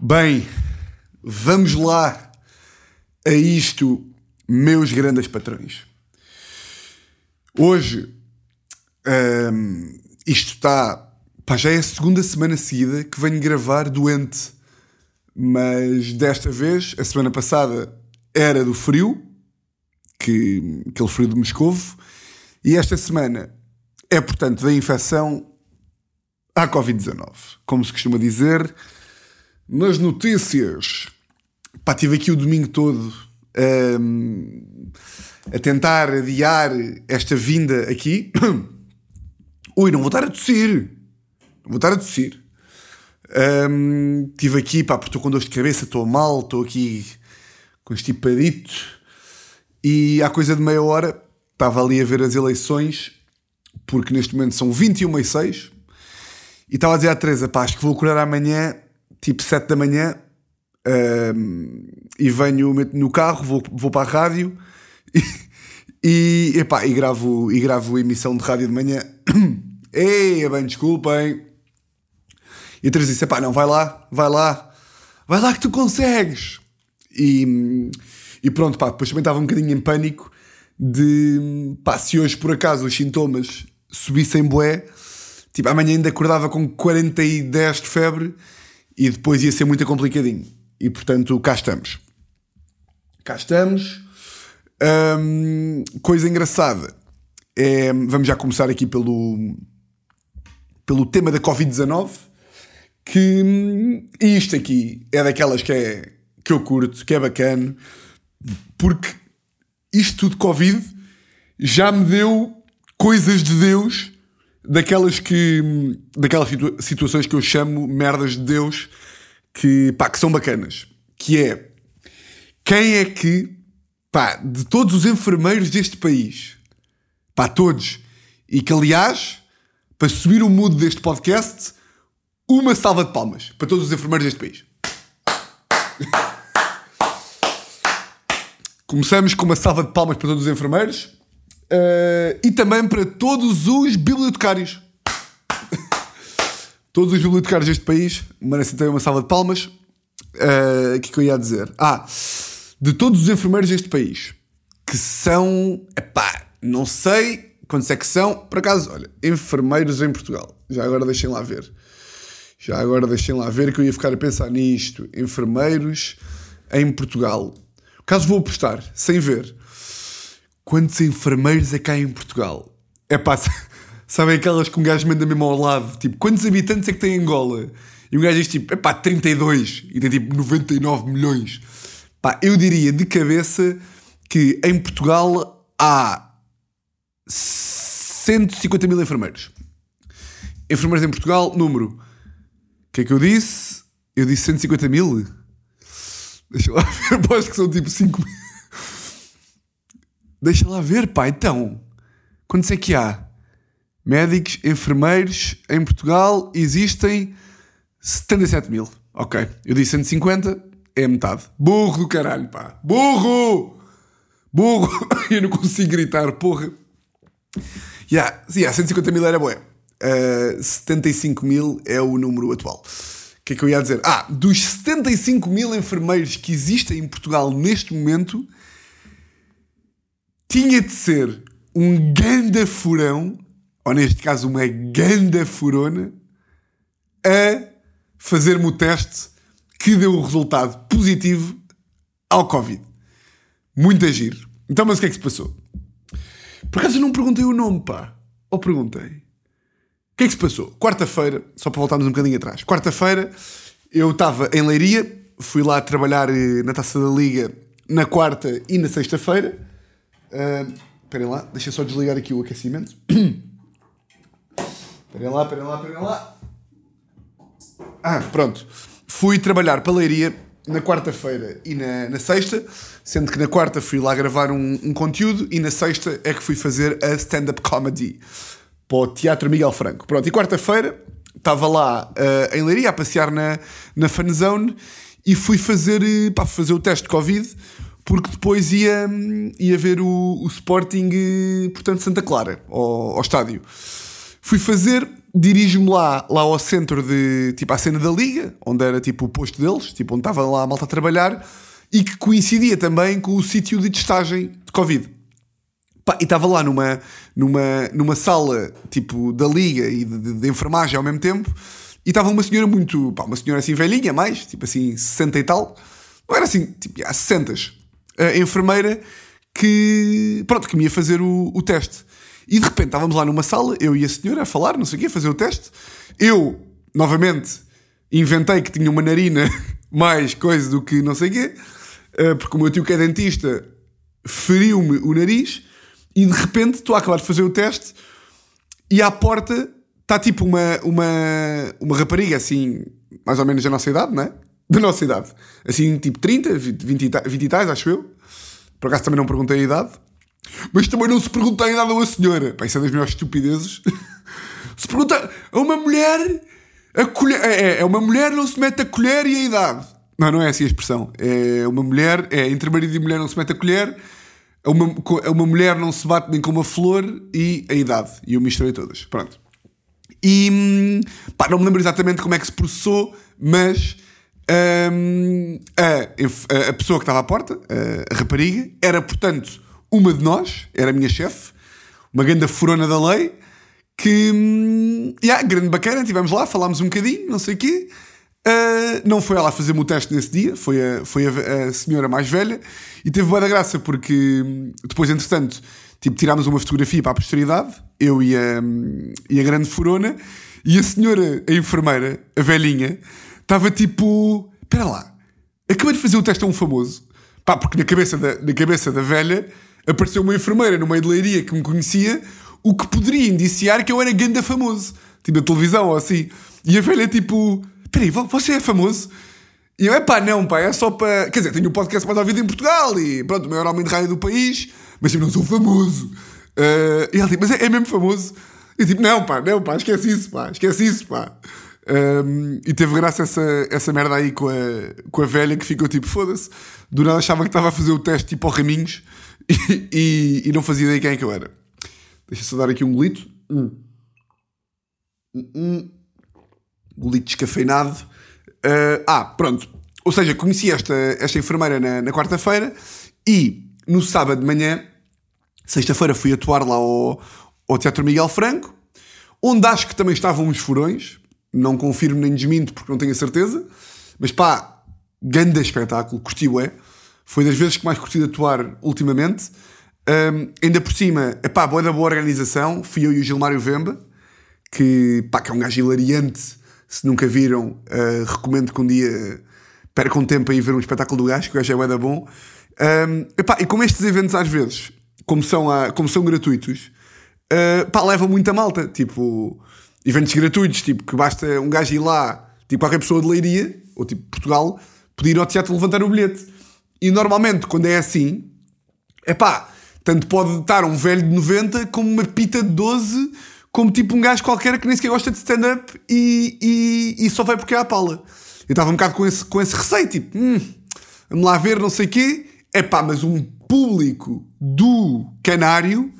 Bem, vamos lá a isto, meus grandes patrões. Hoje, hum, isto está. Pá, já é a segunda semana seguida que venho gravar doente. Mas desta vez, a semana passada, era do frio, que, aquele frio de Moscovo, e esta semana é, portanto, da infecção à Covid-19. Como se costuma dizer, nas notícias. Pá, tive aqui o domingo todo hum, a tentar adiar esta vinda aqui. Ui, não vou estar a tossir. Não vou estar a tossir. Hum, tive aqui, pá, porque estou com dor de cabeça, estou mal, estou aqui constipadito. E há coisa de meia hora estava ali a ver as eleições, porque neste momento são 21 e 6. E estava a dizer à Teresa, pá, acho que vou acordar amanhã, tipo 7 da manhã, hum, e venho no carro, vou, vou para a rádio e, e, epá, e, gravo, e gravo emissão de rádio de manhã. Ei, bem, desculpem. E a Teresa disse, pá, não, vai lá, vai lá, vai lá que tu consegues. E, e pronto, pá, depois também estava um bocadinho em pânico de, pá, se hoje por acaso os sintomas subissem bué, tipo, amanhã ainda acordava com 40 e 10 de febre e depois ia ser muito complicadinho. E portanto, cá estamos. Cá estamos. Hum, coisa engraçada. É, vamos já começar aqui pelo, pelo tema da Covid-19. Que isto aqui é daquelas que, é, que eu curto, que é bacana, porque isto tudo Covid já me deu coisas de Deus daquelas que daquelas situa situações que eu chamo merdas de Deus que, pá, que são bacanas que é quem é que pá, de todos os enfermeiros deste país pá, todos e que aliás para subir o mood deste podcast uma salva de palmas para todos os enfermeiros deste país. Começamos com uma salva de palmas para todos os enfermeiros Uh, e também para todos os bibliotecários. todos os bibliotecários deste país merecem também uma salva de palmas. Uh, o que, é que eu ia dizer? Ah, de todos os enfermeiros deste país, que são, epá, não sei quantos é que são, por acaso, olha, enfermeiros em Portugal. Já agora deixem lá ver. Já agora deixem lá ver que eu ia ficar a pensar nisto. Enfermeiros em Portugal. Caso vou apostar, sem ver, quantos enfermeiros é cá em Portugal? É pá, sabem aquelas que um gajo manda mesmo ao lado? Tipo, quantos habitantes é que tem Angola? E um gajo diz tipo, é pá, 32 e tem tipo 99 milhões. Pá, eu diria de cabeça que em Portugal há 150 mil enfermeiros. Enfermeiros em Portugal, número. O que é que eu disse? Eu disse 150 mil? Deixa lá ver, aposto que são tipo 5 mil. Deixa lá ver, pá, então. Quantos é que há? Médicos, enfermeiros, em Portugal existem 77 mil. Ok, eu disse 150, é metade. Burro do caralho, pá. Burro! Burro! eu não consigo gritar, porra. Yeah, yeah, 150 mil era boé. Uh, 75 mil é o número atual. O que é que eu ia dizer? Ah, dos 75 mil enfermeiros que existem em Portugal neste momento, tinha de ser um ganda furão, ou neste caso uma ganda furona, a fazer-me o teste que deu o resultado positivo ao Covid. Muito agir. Então, mas o que é que se passou? Por acaso eu não perguntei o nome, pá. Ou perguntei? O que é que se passou? Quarta-feira, só para voltarmos um bocadinho atrás. Quarta-feira, eu estava em Leiria, fui lá trabalhar eh, na Taça da Liga na quarta e na sexta-feira. Uh, esperem lá, deixa só desligar aqui o aquecimento. Esperem lá, esperem lá, esperem lá. Ah, pronto. Fui trabalhar para a Leiria na quarta-feira e na, na, sexta, sendo que na quarta fui lá gravar um, um, conteúdo e na sexta é que fui fazer a stand-up comedy para o Teatro Miguel Franco. Pronto, e quarta-feira estava lá uh, em Leiria a passear na, na fanzone e fui fazer, uh, pá, fazer o teste de Covid porque depois ia, ia ver o, o Sporting, portanto, Santa Clara, ao, ao estádio. Fui fazer, dirijo-me lá, lá ao centro de, tipo, à cena da liga, onde era tipo o posto deles, tipo, onde estava lá a malta a trabalhar, e que coincidia também com o sítio de testagem de Covid. Pá, e estava lá numa, numa, numa sala, tipo, da liga e de, de, de enfermagem ao mesmo tempo, e estava uma senhora muito, pá, uma senhora assim velhinha, mais, tipo assim, 60 e tal, não era assim, tipo, há 60, a enfermeira que, pronto, que me ia fazer o, o teste. E de repente estávamos lá numa sala, eu e a senhora a falar, não sei o quê, a fazer o teste. Eu, novamente, inventei que tinha uma narina mais coisa do que não sei o quê, eh, porque o meu tio que é dentista feriu-me o nariz e de repente estou a acabar de fazer o teste e à porta está tipo uma, uma, uma rapariga assim, mais ou menos da nossa idade, não é? Da nossa idade. Assim, tipo 30, 20, 20, 20 e tais, acho eu. Por acaso também não perguntei a idade. Mas também não se pergunta a idade a uma senhora. Pá, isso é das melhores estupidezes. se pergunta a uma mulher. A colher, é, é, uma mulher não se mete a colher e a idade. Não, não é assim a expressão. É uma mulher, é entre marido e mulher não se mete a colher. A uma, a uma mulher não se bate nem com uma flor e a idade. E eu misturei todas. Pronto. E pá, não me lembro exatamente como é que se processou, mas hum, a, a, pessoa que estava à porta, a, a rapariga, era portanto uma de nós, era a minha chefe, uma grande furona da lei, que, hum, yeah, grande bacana, estivemos lá, falámos um bocadinho, não sei o quê. Uh, não foi ela a fazer-me o teste nesse dia, foi a, foi a, a senhora mais velha e teve boa da graça porque hum, depois, entretanto, tipo, tirámos uma fotografia para a posteridade, eu e a, hum, e a grande furona, e a senhora, a enfermeira, a velhinha, estava tipo: espera lá, acabei de fazer o teste a um famoso, pá, porque na cabeça da, na cabeça da velha apareceu uma enfermeira no meio de leiria que me conhecia, o que poderia indiciar que eu era ganda famoso, tipo na televisão ou assim. E a velha tipo, peraí, você é famoso? E eu, é pá, não, pá, é só para. Quer dizer, tenho o podcast mais ouvido em Portugal e pronto, o maior homem de rádio do país, mas eu não sou famoso. Uh, e ela tipo, mas é, é mesmo famoso? E tipo, não, pá, não, pá, esquece isso, pá, esquece isso, pá. Um, e teve graça essa, essa merda aí com a, com a velha que ficou tipo, foda-se. Do nada achava que estava a fazer o teste tipo ao Raminhos e, e, e, não fazia ideia quem é que eu era. Deixa só dar aqui um golito. Hum. Hum. Golito descafeinado. Uh, ah, pronto. Ou seja, conheci esta, esta enfermeira na, na quarta-feira e no sábado de manhã, sexta-feira, fui atuar lá ao, ao Teatro Miguel Franco, onde acho que também estavam uns furões. Não confirmo nem desminto porque não tenho a certeza. Mas pá, grande espetáculo, curti é. Foi das vezes que mais curti de atuar ultimamente. Um, ainda por cima, epá, boa da boa organização. Fui eu e o Gilmário Vemba, que, pá, que é um gajo hilariante. Se nunca viram, uh, recomendo que um dia percam tempo aí ver um espetáculo do gajo, que o gajo é boa da bom. Um, epá, e como estes eventos às vezes, como são, a, como são gratuitos, uh, pá, leva muita malta. Tipo, eventos gratuitos, tipo, que basta um gajo ir lá, tipo, qualquer pessoa de Leiria, ou tipo Portugal, pedir ao teatro levantar o bilhete. E normalmente, quando é assim, é pá, tanto pode estar um velho de 90 como uma pita de 12, como tipo um gajo qualquer que nem sequer gosta de stand-up e, e, e, só vai porque é a pala. Eu estava um bocado com esse, com esse receio, tipo, hum, vamos lá ver, não sei o quê. É pá, mas um público do canário,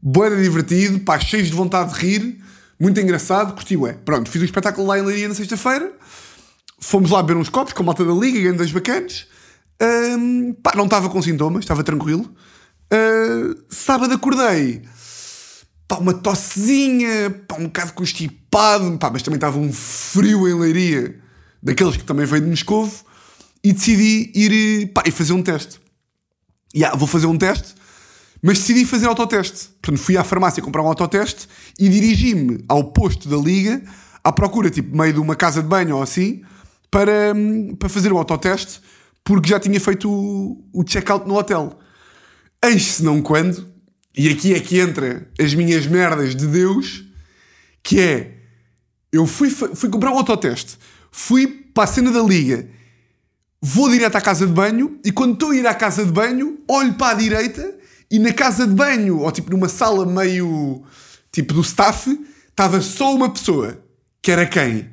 boa divertido, pá, cheio de vontade de rir, muito engraçado, curtiu é. Pronto, fiz um espetáculo lá em Leiria na sexta-feira, fomos lá beber uns copos com a malta da Liga, grandes bacanas. Um, pá, não estava com sintomas, estava tranquilo. Uh, sábado acordei, pá, uma tossezinha, pá, um bocado constipado, pá, mas também estava um frio em leiria, daqueles que também veio de Moscovo, e decidi ir pá, e fazer um teste. Yeah, vou fazer um teste, mas decidi fazer autoteste. Portanto, fui à farmácia comprar um autoteste e dirigi-me ao posto da liga à procura, tipo, meio de uma casa de banho ou assim, para, hum, para fazer o autoteste porque já tinha feito o, o check-out no hotel. Eis-se não quando, e aqui é que entra as minhas merdas de Deus, que é, eu fui, fui comprar um autoteste, fui para a cena da liga, vou direto à casa de banho, e quando estou a ir à casa de banho, olho para a direita, e na casa de banho, ou tipo numa sala meio, tipo do staff, estava só uma pessoa, que era quem?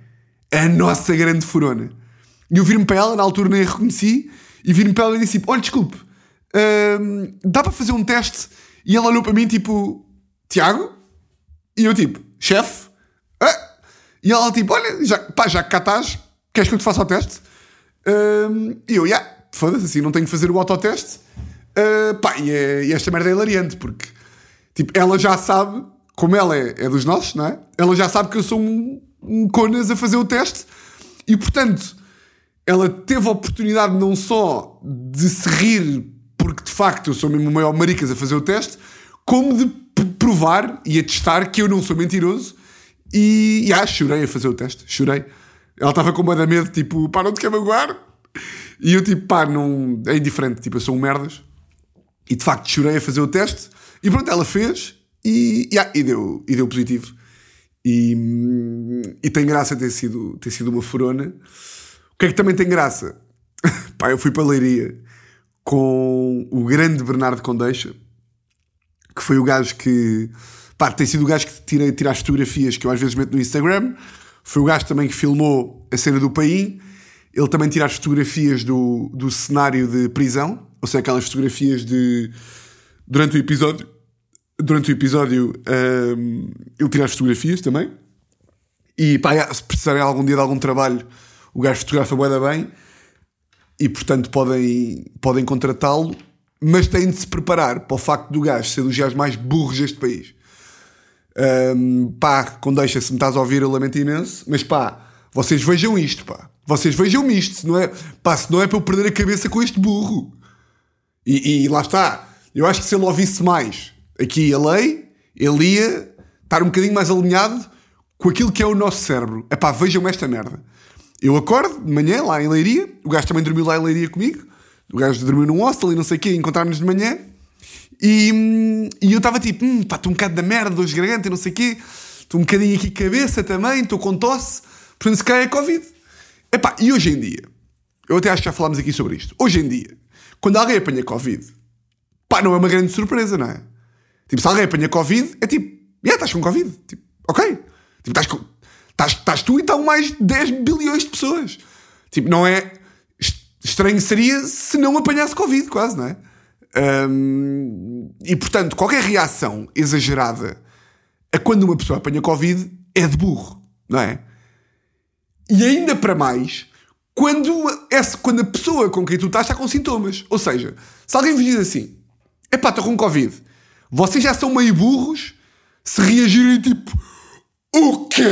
A nossa grande furona. E eu vir-me para ela, na altura nem a reconheci, e vir-me para ela e disse: Olha, desculpe, hum, dá para fazer um teste? E ela olhou para mim tipo: Tiago? E eu tipo: Chefe? Ah, E ela tipo, olha, já, pá, já que cá estás, queres que eu te faça o teste? Um, e eu, yeah, foda-se, assim, não tenho que fazer o autoteste. Uh, pá, e, é, e, esta merda é hilariante, porque, tipo, ela já sabe, como ela é, é, dos nossos, não é? Ela já sabe que eu sou um, um conas a fazer o teste. E, portanto, ela teve a oportunidade não só de se rir, porque, de facto, eu sou mesmo o maior maricas a fazer o teste, como de provar e a testar que eu não sou mentiroso. E, e ah, chorei a fazer o teste, chorei. Ela estava com medo, tipo, pá, não te quer magoar? E eu, tipo, pá, não. É indiferente, tipo, eu sou um merdas. E de facto chorei a fazer o teste. E pronto, ela fez e, e, deu, e deu positivo. E, e tem graça ter sido, ter sido uma furona. O que é que também tem graça? pá, eu fui para a Leiria com o grande Bernardo Condeixa, que foi o gajo que. Pá, tem sido o gajo que tira, tira as fotografias que eu às vezes meto no Instagram. Foi o gajo também que filmou a cena do Paim. Ele também tira as fotografias do, do cenário de prisão, ou seja, aquelas fotografias de. Durante o episódio. Durante o episódio, um, ele tira as fotografias também. E pá, se precisarem algum dia de algum trabalho, o gajo fotografa bué bem. E portanto podem, podem contratá-lo, mas têm de se preparar para o facto do gajo ser dos gajos mais burros deste país. Um, pá, com deixa-se me estás a ouvir, eu lamento imenso, mas pá, vocês vejam isto, pá. Vocês vejam isto, se não é, pá, se não é para eu perder a cabeça com este burro. E, e lá está. Eu acho que se ele ouvisse mais aqui a lei, ele ia estar um bocadinho mais alinhado com aquilo que é o nosso cérebro. É pá, vejam esta merda. Eu acordo de manhã lá em Leiria, o gajo também dormiu lá em Leiria comigo, o gajo dormiu num hostel e não sei o quê, encontramos-nos de manhã. E, e eu estava tipo, hum, pá, estou um bocado da merda, de garganta e não sei o quê, estou um bocadinho aqui cabeça também, estou com tosse, portanto se calhar é Covid. Epá, e hoje em dia, eu até acho que já falámos aqui sobre isto, hoje em dia, quando alguém apanha Covid, pá, não é uma grande surpresa, não é? Tipo, se alguém apanha Covid, é tipo, yeah, estás com Covid, tipo, ok. Tipo, estás, com, estás, tu e estão mais 10 bilhões de pessoas. Tipo, não é, estranho seria se não apanhasse Covid, quase, não é? Um, e portanto, qualquer reação exagerada a quando uma pessoa apanha Covid é de burro, não é? E ainda para mais, quando, essa, quando a pessoa com quem tu estás está com sintomas. Ou seja, se alguém vos diz assim: epá, estou com Covid, vocês já são meio burros se reagirem tipo: o quê?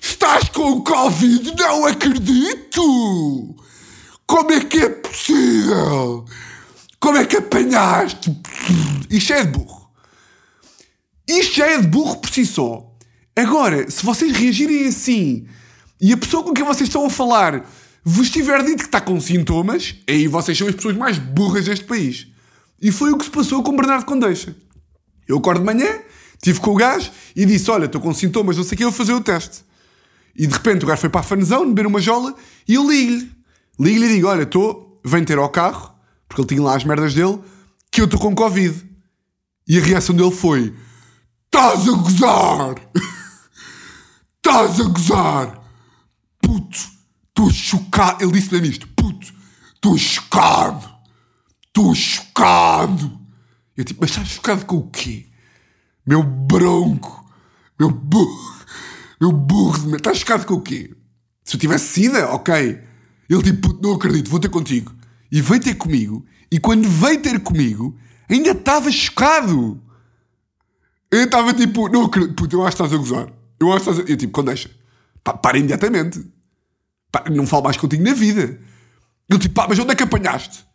Estás com Covid? Não acredito! Como é que é possível? Como é que apanhaste? Isto é de burro. Isto é de burro por si só. Agora, se vocês reagirem assim e a pessoa com quem vocês estão a falar vos tiver dito que está com sintomas, aí vocês são as pessoas mais burras deste país. E foi o que se passou com Bernardo Condeixa. Eu acordo de manhã, estive com o gajo e disse: Olha, estou com sintomas, não sei o que, eu vou fazer o teste. E de repente o gajo foi para a fanzão, beber uma jola e eu ligo-lhe. Ligo-lhe e digo: Olha, estou, vem ter ao carro, porque ele tinha lá as merdas dele, que eu estou com Covid. E a reação dele foi: Estás a gozar! Estás a gozar! Puto, estou chocado. Ele disse me isto, puto, estou chocado, estou chocado. Eu tipo, mas estás chocado com o quê? Meu bronco, meu burro, meu burro, estás chocado com o quê? Se eu tivesse sida, ok. Ele tipo, puto, não acredito, vou ter contigo. E veio ter comigo, e quando veio ter comigo, ainda estava chocado. Eu estava tipo, não acredito, puto, eu acho que estás a gozar. Eu acho que estás a... Eu tipo, quando deixa? Para imediatamente. Pá, não falo mais contigo na vida. Ele tipo, pá, mas onde é que apanhaste?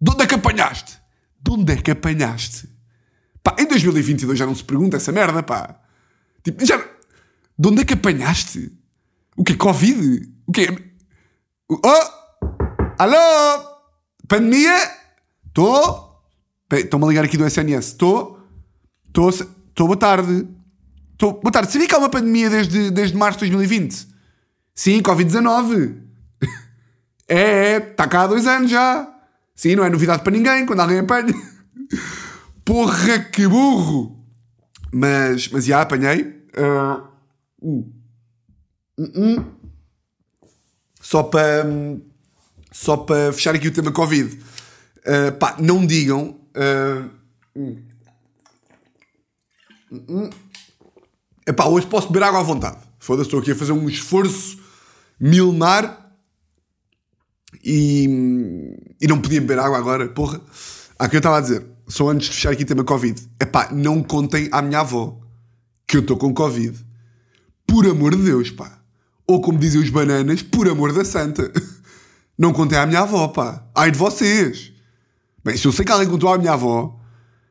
De onde é que apanhaste? De onde é que apanhaste? Pá, em 2022 já não se pergunta essa merda, pá. Tipo, já... De onde é que apanhaste? O que Covid? O que Oh! Alô? Pandemia? Estou? Estão-me a ligar aqui do SNS. Estou? Estou? Boa tarde. Estou, boa tarde. Sabia que há uma pandemia desde, desde março de 2020? Sim, Covid-19. é, é, está cá há dois anos já. Sim, não é novidade para ninguém quando alguém apanha. Porra, que burro! Mas, mas já apanhei. Uh, uh, uh, só para só para fechar aqui o tema Covid. Uh, pá, não digam. Uh, epá, hoje posso beber água à vontade Foda-se, estou aqui a fazer um esforço milenar e, e não podia beber água agora, porra. Há que eu estava a dizer, só antes de fechar aqui o tema Covid. Epá, não contem à minha avó que eu estou com Covid. Por amor de Deus, pá. Ou como dizem os bananas, por amor da santa. Não contem à minha avó, pá. Ai de vocês. Bem, se eu sei que alguém contou à minha avó,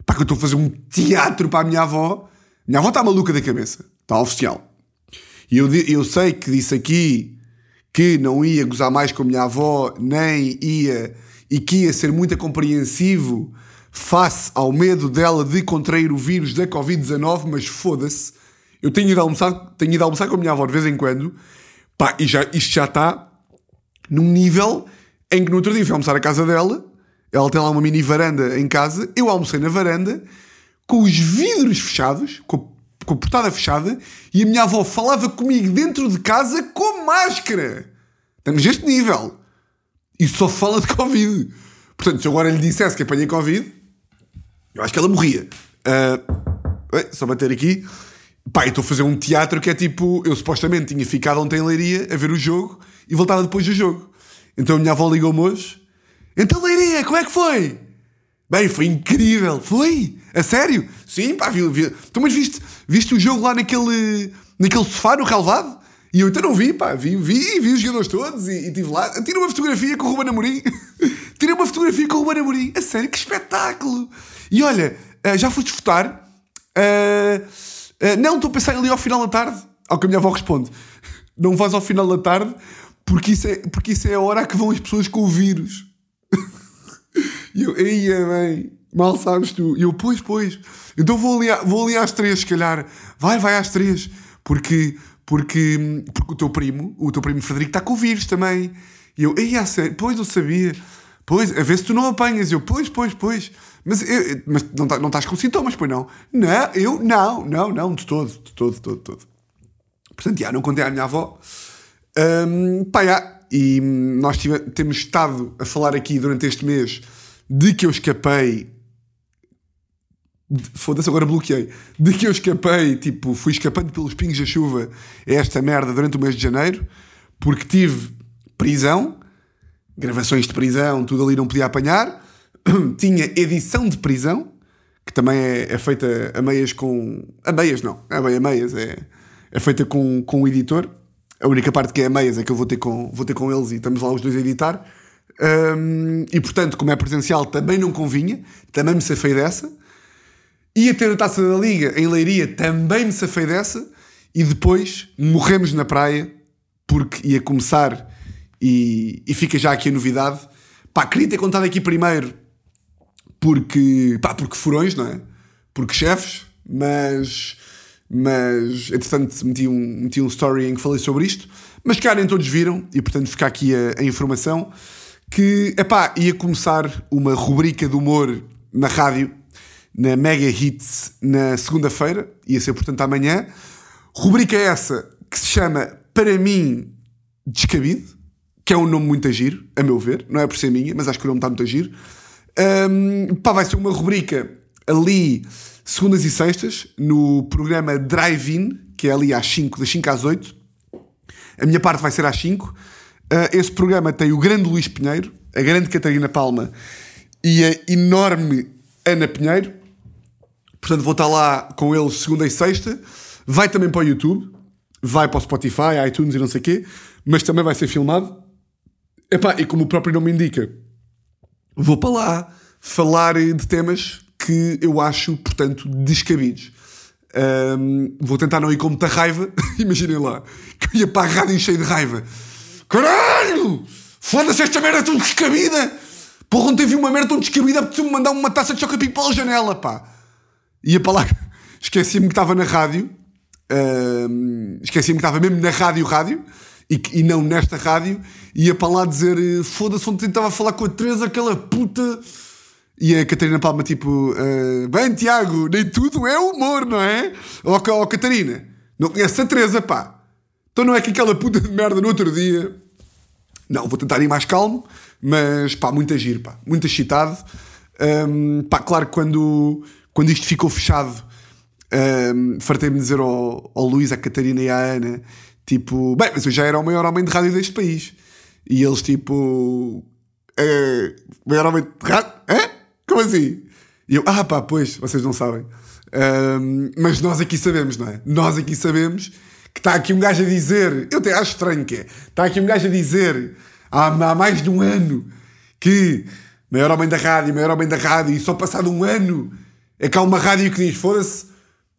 pá, que eu estou a fazer um teatro para a minha avó, minha avó está maluca da cabeça. Está oficial. E eu, eu sei que disse aqui que não ia gozar mais com a minha avó, nem ia, e que ia ser muito compreensivo face ao medo dela de contrair o vírus da Covid-19, mas foda-se. Eu tenho ido, almoçar, tenho ido almoçar com a minha avó de vez em quando, pá, e já, isto já está num nível em que no outro dia fui almoçar à casa dela, ela tem lá uma mini varanda em casa, eu almocei na varanda, com os vidros fechados, com, com a portada fechada, e a minha avó falava comigo dentro de casa com máscara. Estamos neste nível. E só fala de Covid. Portanto, se eu agora lhe dissesse que apanhei Covid, eu acho que ela morria. Uh, só bater aqui. Pá, estou a fazer um teatro que é tipo. Eu supostamente tinha ficado ontem em Leiria a ver o jogo e voltava depois do jogo. Então a minha avó ligou-me hoje. Então, Leiria, como é que foi? Bem, foi incrível. Foi? A sério? Sim, pá, vi. vi. Então, mas viste, viste o jogo lá naquele, naquele sofá no relevado? E eu então não vi, pá, vi, vi, vi os jogadores todos e estive lá. Tirei uma fotografia com o Ruben Amorim. Tirei uma fotografia com o Ruben Amorim. A sério, que espetáculo! E olha, uh, já foste votar? Uh, uh, não, estou a pensar ali ao final da tarde. Ao que a minha avó responde. Não vais ao final da tarde porque isso é, porque isso é a hora que vão as pessoas com o vírus. e eu, é bem, mal sabes tu. E eu, pois, pois. Então vou ali, vou ali às três, se calhar. Vai, vai às três. Porque, porque, porque o teu primo, o teu primo Frederico, está com o vírus também. E eu, aí, a sério, pois eu sabia. Pois, a ver se tu não apanhas. Eu, pois, pois, pois. Mas, eu, mas não, tá, não estás com sintomas, pois não? Não, eu não, não, não, de todo, de todo, de todo, de todo. Portanto, já, não contei à minha avó. Um, pá, já, e nós tive, temos estado a falar aqui durante este mês de que eu escapei. Foda-se, agora bloqueei. De que eu escapei, tipo, fui escapando pelos pingos da chuva a esta merda durante o mês de janeiro, porque tive prisão, gravações de prisão, tudo ali não podia apanhar. Tinha edição de prisão, que também é, é, feita a meias com. A meias não, é a meias, é, é feita com, com o editor. A única parte que é a meias é que eu vou ter com, vou ter com eles e estamos lá os dois a editar. Um, e portanto, como é presencial, também não convinha, também me safei dessa. Ia ter a taça da Liga em Leiria, também me safei dessa. E depois morremos na praia, porque ia começar, e, e fica já aqui a novidade. Pá, queria ter contado aqui primeiro, porque, pá, porque furões, não é? Porque chefes, mas mas entretanto meti um, meti um story em que falei sobre isto, mas cá nem todos viram, e portanto fica aqui a, a informação, que, epá, ia começar uma rubrica de humor na rádio, na Mega Hits, na segunda-feira, ia ser portanto amanhã, rubrica essa que se chama Para Mim Descabido, que é um nome muito a giro, a meu ver, não é por ser minha, mas acho que o nome está muito a giro. Um, pá, vai ser uma rubrica ali segundas e sextas, no programa Drive-In, que é ali às 5, das 5 às 8. A minha parte vai ser às 5. Uh, ah, esse programa tem o grande Luís Pinheiro, a grande Catarina Palma e a enorme Ana Pinheiro. Portanto, vou estar lá com eles segunda e sexta. Vai também para o YouTube, vai para o Spotify, iTunes e não sei o quê, mas também vai ser filmado. Epá, e como o próprio nome indica, vou para lá falar de temas que eu acho, portanto, descabidos. Um, vou tentar não ir com muita raiva. Imaginem lá. Que eu ia para a rádio cheio de raiva. Caralho! Foda-se esta merda tão descabida! Porra, ontem vi uma merda tão descabida apeteceu-me mandar uma taça de choca pela janela, pá. Ia para lá. Esqueci-me que estava na rádio. Um, Esqueci-me que estava mesmo na rádio, rádio. E, e não nesta rádio. Ia para lá dizer: Foda-se, ontem estava a falar com a Teresa, aquela puta e a Catarina Palma, tipo, uh, bem, Tiago, nem tudo é humor, não é? Ó oh, oh, Catarina, não conhece a Teresa, pá. Então não é que aquela puta de merda no outro dia. Não, vou tentar ir mais calmo, mas pá, muito agir, pá, muito excitado. Um, pá, claro que quando, quando isto ficou fechado, Um, Fartei-me dizer ao, ao Luís, à Catarina e à Ana, tipo, bem, mas eu já era o maior homem de rádio deste país. E eles, tipo, é, maior homem de rádio? Hã? Como assim? E eu, ah pá, pois, vocês não sabem. Um, mas nós aqui sabemos, não é? Nós aqui sabemos que está aqui um gajo a dizer, eu até acho estranho que é, está aqui um gajo a dizer há, há mais de um ano que maior homem da rádio, maior homem da rádio, e só passado um ano é que há uma rádio que diz, foda-se,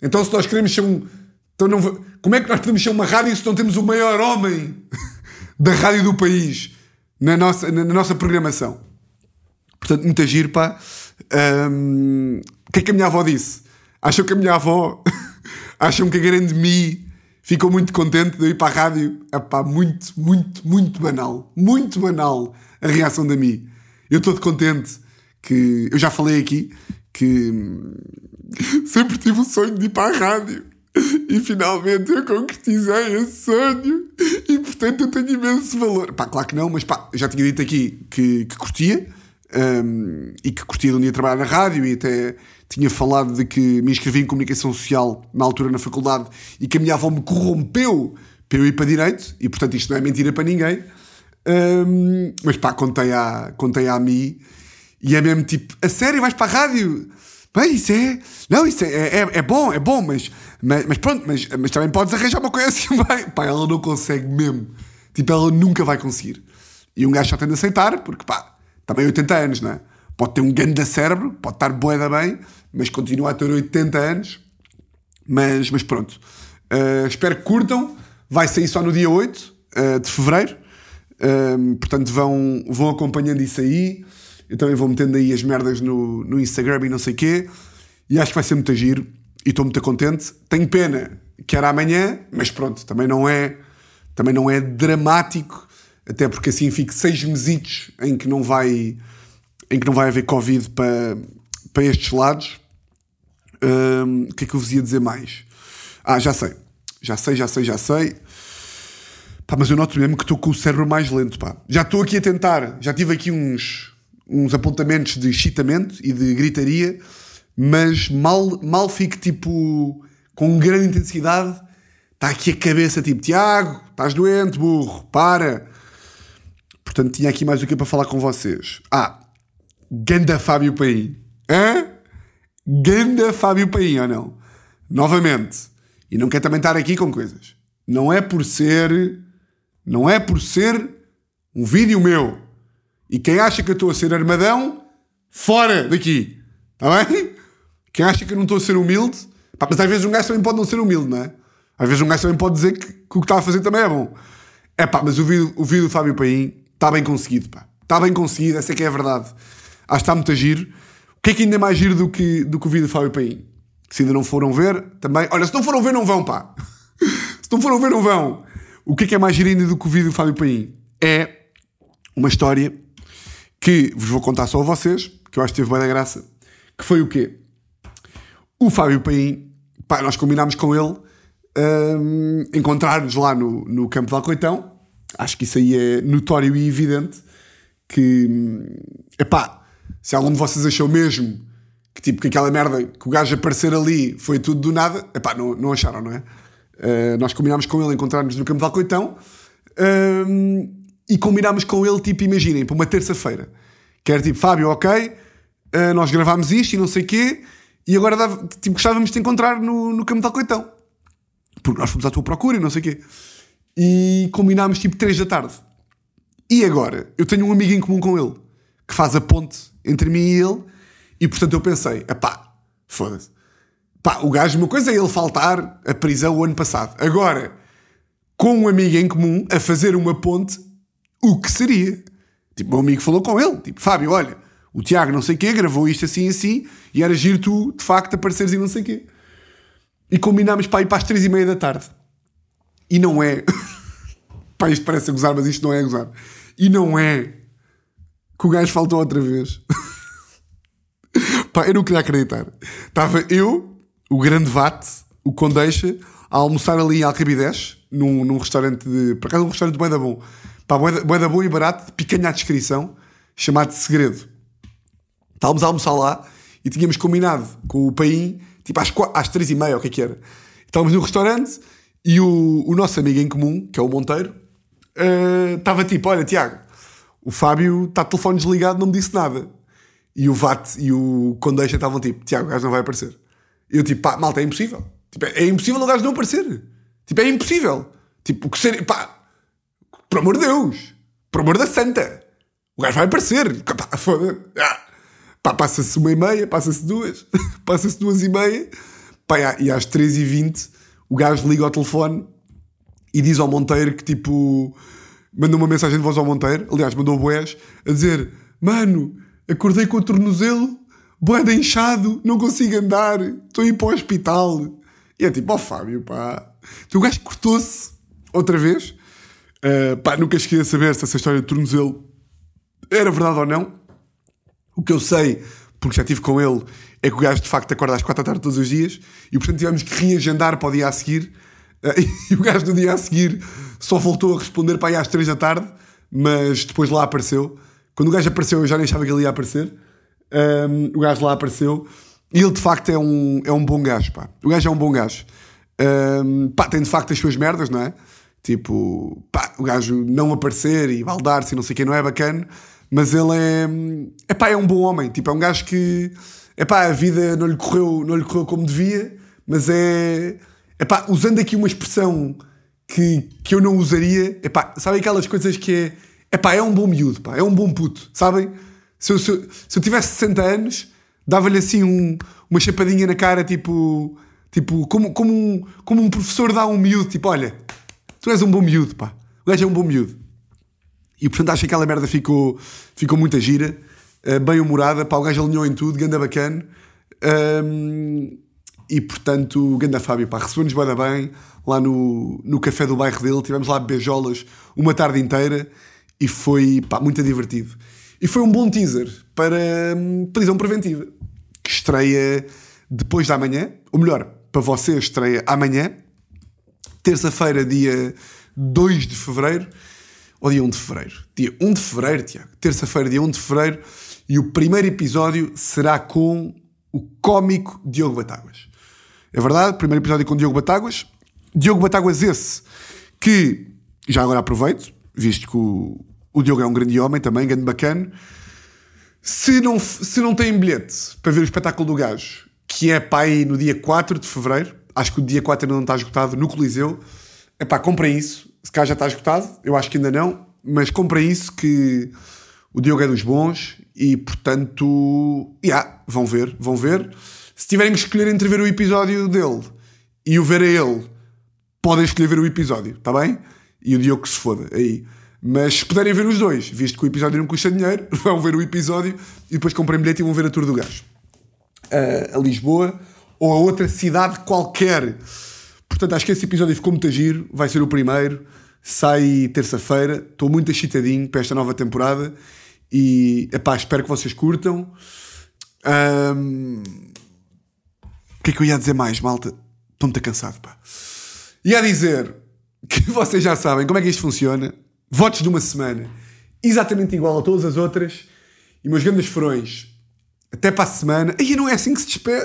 então se nós queremos ser um. Então não, como é que nós podemos ser uma rádio se não temos o maior homem da rádio do país na nossa, na, na nossa programação? Portanto, muito giro, pá. Um, o que é que a minha avó disse? Achou que a minha avó, acham que a grande Mi ficou muito contente de ir para a rádio. Epá, muito, muito, muito banal. Muito banal a reação da Mi. Eu estou contente que. Eu já falei aqui que sempre tive o sonho de ir para a rádio. E finalmente eu concretizei esse sonho. E portanto eu tenho imenso valor. Pá, claro que não, mas pá, já tinha dito aqui que, que curtia. Um, e que curtia de um dia trabalhar na rádio e até tinha falado de que me inscrevi em comunicação social na altura na faculdade e que a minha avó me corrompeu para eu ir para direito e portanto isto não é mentira para ninguém um, mas pá, contei à, contei à Mi e é mesmo tipo, a sério vais para a rádio? Bem, isso é. Não, isso é, é, é bom, é bom, mas, mas, mas, pronto, mas, mas também podes arranjar uma coisa assim bem. Pá, ela não consegue mesmo. Tipo, ela nunca vai conseguir. E um gajo só tem de aceitar, porque pá, também 80 anos, não é? Pode ter um grande cérebro, pode estar boeda bem, mas continua a ter 80 anos. Mas, mas pronto. Uh, espero que curtam. Vai sair só no dia 8 uh, eh, de fevereiro. Uh, portanto, vão, vão acompanhando isso aí. Eu também vou metendo aí as merdas no, no Instagram e não sei quê. E acho que vai ser muito giro. E estou muito contente. Tenho pena que era amanhã, mas pronto, também não é, também não é dramático. Até porque assim fico seis mesitos em que não vai, em que não vai haver Covid para, para estes lados. O que é que eu vos ia dizer mais? Ah, já sei. Já sei, já sei, já sei. Pá, mas eu noto mesmo que estou com o cérebro mais lento, pá. Já estou aqui a tentar. Já tive aqui uns, uns apontamentos de excitamento e de gritaria, mas mal, mal fico tipo com grande intensidade, está aqui a cabeça tipo Tiago, estás doente, burro, para. Portanto, tinha aqui mais o que para falar com vocês. Ah, Ganda Fábio Paim. Hã? Ganda Fábio Paim, ou não? Novamente. E não quer também estar aqui com coisas. Não é por ser. Não é por ser um vídeo meu e quem acha que eu estou a ser armadão, fora daqui. Está bem? Quem acha que eu não estou a ser humilde, pá, mas às vezes um gajo também pode não ser humilde, não é? Às vezes um gajo também pode dizer que, que o que está a fazer também é bom. É pá, mas o vídeo, o vídeo do Fábio Paim está bem conseguido, pá. Está bem conseguido, essa é que é a verdade. Acho que está muito a giro. O que é que ainda é mais giro do que, do que o vídeo do Fábio Paim? Se ainda não foram ver, também. Olha, se não foram ver, não vão, pá. se não foram ver, não vão. O que é que é mais giro ainda do que o vídeo do Fábio Paim? É uma história que vos vou contar só a vocês, que eu acho que teve bem da graça, que foi o quê? O Fábio Paim, pá, nós combinámos com ele um, encontrar-nos lá no, no campo de Alcoitão, acho que isso aí é notório e evidente, que, epá, se algum de vocês achou mesmo que tipo que aquela merda, que o gajo aparecer ali foi tudo do nada, epá, não, não acharam, não é? Uh, nós combinámos com ele encontrar-nos no campo de Alcoitão, um, e combinámos com ele, tipo, imaginem, para uma terça-feira. Que era tipo, Fábio, ok, uh, nós gravámos isto e não sei o quê, e agora dava, tipo, gostávamos de te encontrar no, no Campo de Alcoitão. Porque nós fomos à tua procura e não sei o quê. E combinámos tipo 3 da tarde. E agora, eu tenho um amigo em comum com ele, que faz a ponte entre mim e ele, e portanto eu pensei, pá, foda-se. Pá, o gajo, uma coisa é ele faltar a prisão o ano passado. Agora, com um amigo em comum, a fazer uma ponte, o que seria. Tipo, meu amigo falou com ele, tipo, Fábio, olha, o Tiago não sei o quê, gravou isto assim assim, e era giro tu, de facto, apareceres e não sei o quê. E combinámos para ir para as três e meia da tarde. E não é... Pá, isto parece a gozar, mas isto não é a gozar. E não é que o gajo faltou outra vez. Pá, eu não queria acreditar. Estava eu, o grande Vate, o Condeixa, a almoçar ali em Alcabidez, num, num restaurante de... Por acaso um restaurante bem da bom Pá, boeda bom e barato, de picanha à descrição, chamado Segredo. Estávamos a almoçar lá e tínhamos combinado com o Paim, tipo às, às três e meia, o que é que era. Estávamos no restaurante e o, o nosso amigo em comum, que é o Monteiro, eh, estava tipo: Olha, Tiago, o Fábio está de telefone desligado, não me disse nada. E o VAT e o Condeixa estavam tipo: Tiago, o gajo não vai aparecer. Eu tipo: pá, malta, é impossível. Tipo, é, é impossível o gajo não aparecer. Tipo, é impossível. Tipo, o que seria. Pá, por amor de Deus, por amor da santa, o gajo vai aparecer. Foda ah. Passa-se uma e meia, passa-se duas, passa-se duas e meia, pá, e às três e vinte o gajo liga ao telefone e diz ao Monteiro que tipo mandou uma mensagem de voz ao Monteiro, aliás, mandou boés a dizer: Mano, acordei com o tornozelo, boeda inchado, não consigo andar, estou a ir para o hospital. E é tipo, ó Fábio, pá. Então o gajo cortou-se outra vez. Uh, pá, nunca cheguei a saber se essa história de tornozelo era verdade ou não. O que eu sei, porque já estive com ele, é que o gajo de facto acorda às quatro da tarde todos os dias e portanto tivemos que reagendar para o dia a seguir. Eh, E o gajo no dia a seguir só voltou a responder para aí às três da tarde, mas depois lá apareceu. Quando o gajo apareceu, eu já nem achava que ele ia aparecer. Ahm, o gajo lá apareceu e ele de facto é um, é um bom gajo. Pá. O gajo é um bom gajo. Ahm, pá, tem de facto as suas merdas, não é? Tipo, pá, o gajo não aparecer e baldar-se não sei o que, não é bacana, mas ele é, é pá, é um bom homem. Tipo, é um gajo que, é pá, a vida não lhe correu, não lhe correu como devia, mas é, é pá, usando aqui uma expressão que, que eu não usaria, é pá, sabem aquelas coisas que é, é pá, é um bom miúdo, pá, é um bom puto, sabem? Se eu, se eu, se eu tivesse 60 anos, dava-lhe assim um- uma chapadinha na cara, tipo, tipo como, como, um, como um professor dá um miúdo, tipo, olha, tu és um bom miúdo, pá. O gajo é um bom miúdo. E portanto acho que aquela merda ficou, ficou muita gira, eh, bem humorada, pá, o gajo alinhou em tudo, ganda bacana. Ahm, e portanto, ganda Fábio, pá, recebeu-nos da bem lá no, no café do bairro dele, tivemos lá beijolas uma tarde inteira e foi, pá, muito divertido. E foi um bom teaser para hum, prisão preventiva, que estreia depois da manhã, ou melhor, para você estreia amanhã, terça-feira, dia 2 de fevereiro, ou dia 1 de fevereiro? Dia 1 de fevereiro, Tiago. Terça-feira, dia 1 de fevereiro, e o primeiro episódio será com o cómico Diogo Batáguas. É verdade, primeiro episódio com Diogo Batáguas. Diogo Batáguas esse, que já agora aproveito, visto que o, o Diogo é um grande homem também, grande bacana. Se não, se não têm bilhete para ver o espetáculo do gajo, que é pá aí no dia 4 de fevereiro, acho que o dia 4 ainda não está esgotado no Coliseu, é pá, comprem isso. Se cá já está esgotado, eu acho que ainda não, mas comprem isso que o Diogo é dos bons e portanto, yeah, vão ver, vão ver. Se tiverem que escolher entre ver o episódio dele e o ver a ele, podem escolher ver o episódio, está bem? E o Diogo que se foda aí. Mas se puderem ver os dois, visto que o episódio não custa dinheiro, vão ver o episódio e depois comprem bilhete e vão ver a tour do gajo. A, a Lisboa ou a outra cidade qualquer. Portanto, acho que esse episódio ficou muito giro. Vai ser o primeiro. Sai terça-feira. Estou muito excitadinho para esta nova temporada. E, epá, espero que vocês curtam. Ahm, O que é que eu ia dizer mais, malta? Estou muito cansado, pá. Ia dizer que vocês já sabem como é que isto funciona. Votos de uma semana. Exatamente igual a todas as outras. E meus grandes furões. Até para a semana. Ai, não é assim que se despede.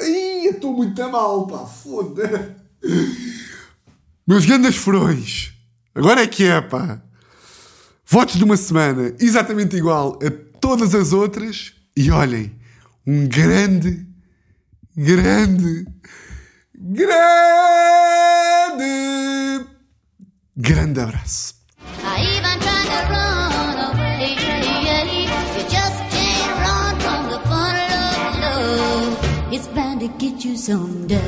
Estou muito a mal, pá. Foda. Meus grandes furões. Agora é que é, pá. Votos de uma semana. Exatamente igual a todas as outras. E olhem. Um grande, grande, grande, grande abraço. Get you someday.